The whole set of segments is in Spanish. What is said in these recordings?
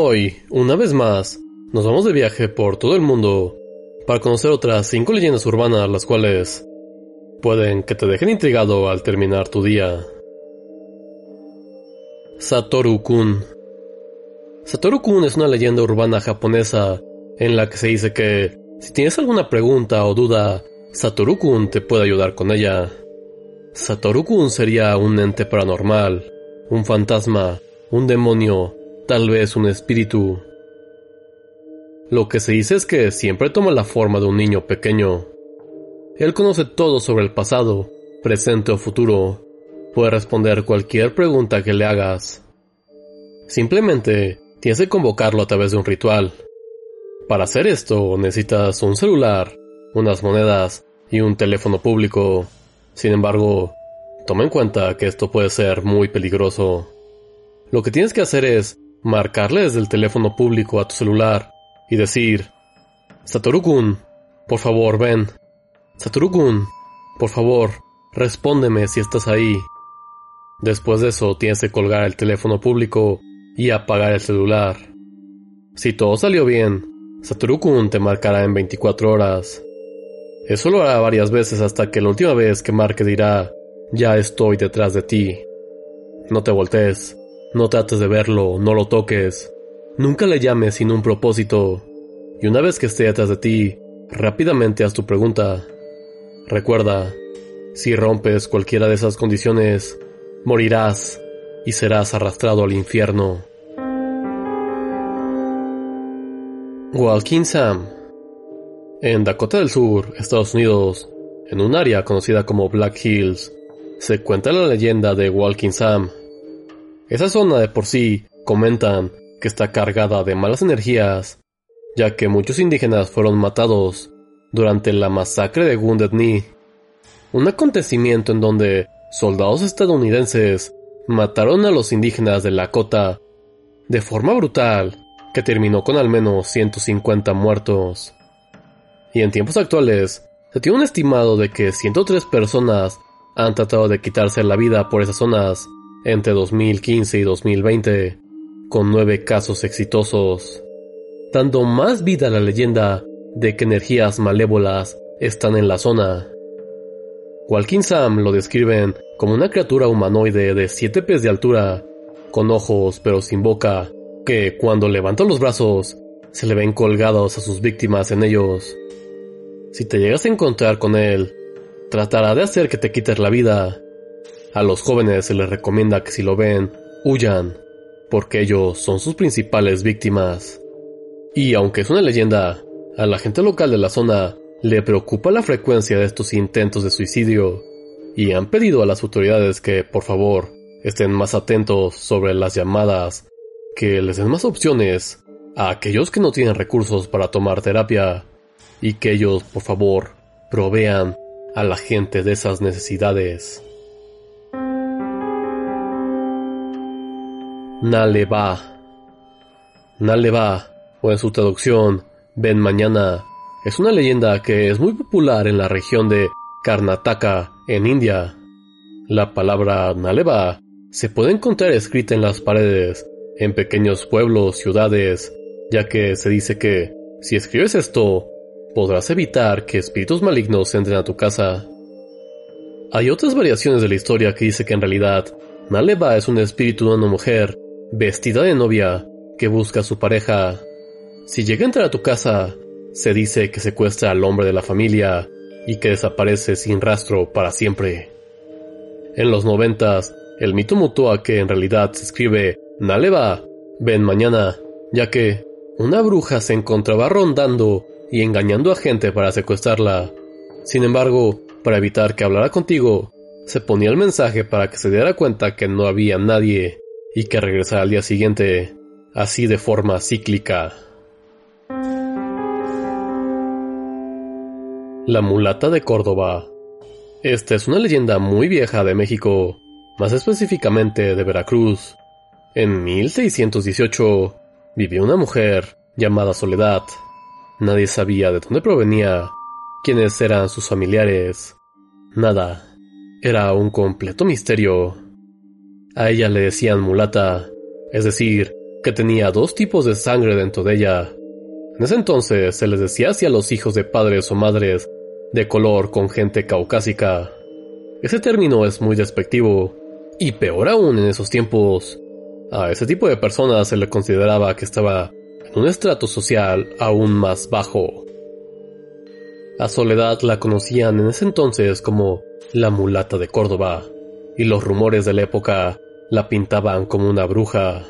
Hoy, una vez más, nos vamos de viaje por todo el mundo para conocer otras cinco leyendas urbanas las cuales pueden que te dejen intrigado al terminar tu día. Satoru Kun Satoru Kun es una leyenda urbana japonesa en la que se dice que si tienes alguna pregunta o duda, Satoru Kun te puede ayudar con ella. Satoru Kun sería un ente paranormal, un fantasma, un demonio, tal vez un espíritu. Lo que se dice es que siempre toma la forma de un niño pequeño. Él conoce todo sobre el pasado, presente o futuro. Puede responder cualquier pregunta que le hagas. Simplemente tienes que convocarlo a través de un ritual. Para hacer esto necesitas un celular, unas monedas y un teléfono público. Sin embargo, toma en cuenta que esto puede ser muy peligroso. Lo que tienes que hacer es marcarle desde el teléfono público a tu celular y decir, Satoru-kun, por favor, ven. Satoru-kun, por favor, respóndeme si estás ahí. Después de eso tienes que colgar el teléfono público y apagar el celular. Si todo salió bien, Satoru-kun te marcará en 24 horas. Eso lo hará varias veces hasta que la última vez que marque dirá, ya estoy detrás de ti. No te voltees. No trates de verlo, no lo toques. Nunca le llames sin un propósito. Y una vez que esté detrás de ti, rápidamente haz tu pregunta. Recuerda, si rompes cualquiera de esas condiciones, morirás y serás arrastrado al infierno. Walking Sam En Dakota del Sur, Estados Unidos, en un área conocida como Black Hills, se cuenta la leyenda de Walking Sam, esa zona de por sí comentan que está cargada de malas energías, ya que muchos indígenas fueron matados durante la masacre de Wounded Knee, un acontecimiento en donde soldados estadounidenses mataron a los indígenas de Lakota de forma brutal que terminó con al menos 150 muertos. Y en tiempos actuales, se tiene un estimado de que 103 personas han tratado de quitarse la vida por esas zonas entre 2015 y 2020, con nueve casos exitosos, dando más vida a la leyenda de que energías malévolas están en la zona. Walking Sam lo describen como una criatura humanoide de 7 pies de altura, con ojos pero sin boca, que cuando levanta los brazos se le ven colgados a sus víctimas en ellos. Si te llegas a encontrar con él, tratará de hacer que te quites la vida, a los jóvenes se les recomienda que si lo ven, huyan, porque ellos son sus principales víctimas. Y aunque es una leyenda, a la gente local de la zona le preocupa la frecuencia de estos intentos de suicidio y han pedido a las autoridades que, por favor, estén más atentos sobre las llamadas, que les den más opciones a aquellos que no tienen recursos para tomar terapia y que ellos, por favor, provean a la gente de esas necesidades. Naleva. Naleva, o en su traducción, Ven Mañana, es una leyenda que es muy popular en la región de Karnataka, en India. La palabra Naleva se puede encontrar escrita en las paredes, en pequeños pueblos, ciudades, ya que se dice que, si escribes esto, podrás evitar que espíritus malignos entren a tu casa. Hay otras variaciones de la historia que dice que en realidad Naleva es un espíritu de una mujer vestida de novia, que busca a su pareja. Si llega a entrar a tu casa, se dice que secuestra al hombre de la familia y que desaparece sin rastro para siempre. En los noventas, el mito mutó a que en realidad se escribe Naleva, ven mañana, ya que una bruja se encontraba rondando y engañando a gente para secuestrarla. Sin embargo, para evitar que hablara contigo, se ponía el mensaje para que se diera cuenta que no había nadie y que regresara al día siguiente, así de forma cíclica. La mulata de Córdoba. Esta es una leyenda muy vieja de México, más específicamente de Veracruz. En 1618 vivió una mujer llamada Soledad. Nadie sabía de dónde provenía, quiénes eran sus familiares. Nada. Era un completo misterio. A ella le decían mulata, es decir, que tenía dos tipos de sangre dentro de ella. En ese entonces se les decía hacia los hijos de padres o madres de color con gente caucásica. Ese término es muy despectivo, y peor aún en esos tiempos. A ese tipo de personas se le consideraba que estaba un estrato social aún más bajo. A Soledad la conocían en ese entonces como la mulata de Córdoba, y los rumores de la época la pintaban como una bruja.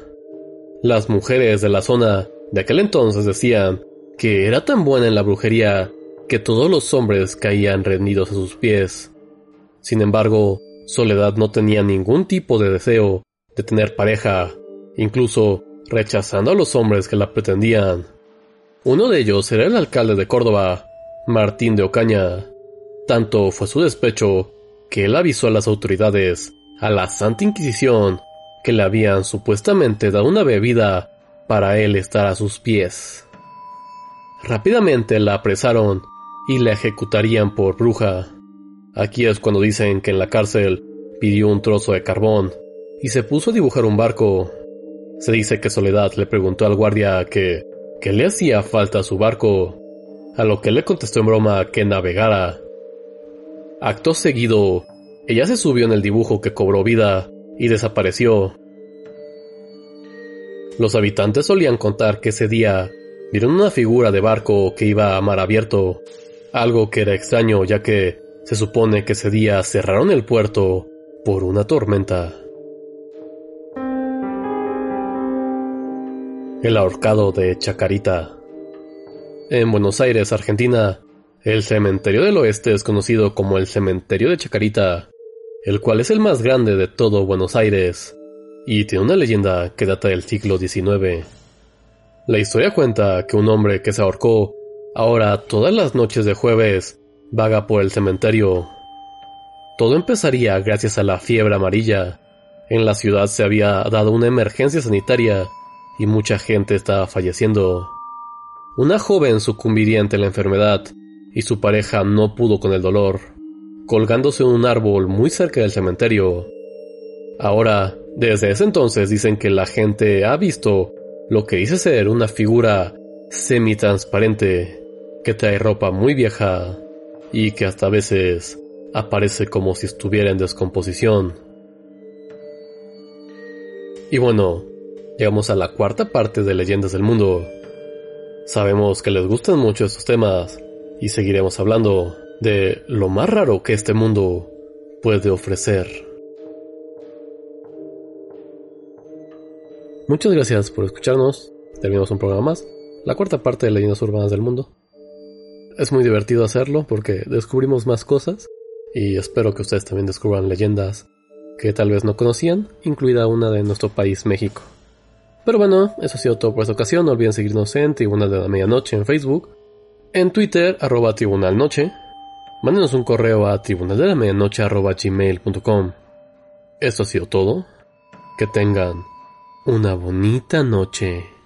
Las mujeres de la zona de aquel entonces decían que era tan buena en la brujería que todos los hombres caían rendidos a sus pies. Sin embargo, Soledad no tenía ningún tipo de deseo de tener pareja, incluso rechazando a los hombres que la pretendían. Uno de ellos era el alcalde de Córdoba, Martín de Ocaña. Tanto fue su despecho que él avisó a las autoridades, a la Santa Inquisición, que le habían supuestamente dado una bebida para él estar a sus pies. Rápidamente la apresaron y la ejecutarían por bruja. Aquí es cuando dicen que en la cárcel pidió un trozo de carbón y se puso a dibujar un barco. Se dice que Soledad le preguntó al guardia que, que le hacía falta a su barco, a lo que le contestó en broma que navegara. Acto seguido, ella se subió en el dibujo que cobró vida y desapareció. Los habitantes solían contar que ese día vieron una figura de barco que iba a mar abierto, algo que era extraño ya que se supone que ese día cerraron el puerto por una tormenta. El ahorcado de Chacarita. En Buenos Aires, Argentina, el cementerio del oeste es conocido como el cementerio de Chacarita, el cual es el más grande de todo Buenos Aires, y tiene una leyenda que data del siglo XIX. La historia cuenta que un hombre que se ahorcó, ahora todas las noches de jueves, vaga por el cementerio. Todo empezaría gracias a la fiebre amarilla. En la ciudad se había dado una emergencia sanitaria y mucha gente estaba falleciendo. Una joven sucumbiría ante la enfermedad y su pareja no pudo con el dolor, colgándose en un árbol muy cerca del cementerio. Ahora, desde ese entonces dicen que la gente ha visto lo que dice ser una figura semi-transparente que trae ropa muy vieja y que hasta a veces aparece como si estuviera en descomposición. Y bueno, llegamos a la cuarta parte de Leyendas del Mundo. Sabemos que les gustan mucho estos temas y seguiremos hablando de lo más raro que este mundo puede ofrecer. Muchas gracias por escucharnos. Terminamos un programa más, la cuarta parte de Leyendas Urbanas del Mundo. Es muy divertido hacerlo porque descubrimos más cosas y espero que ustedes también descubran leyendas que tal vez no conocían, incluida una de nuestro país México. Pero bueno, eso ha sido todo por esta ocasión. No olviden seguirnos en Tribunal de la Medianoche en Facebook, en Twitter, arroba Tribunal Noche. Mándenos un correo a tribunaldelamedianoche arroba gmail.com. Esto ha sido todo. Que tengan una bonita noche.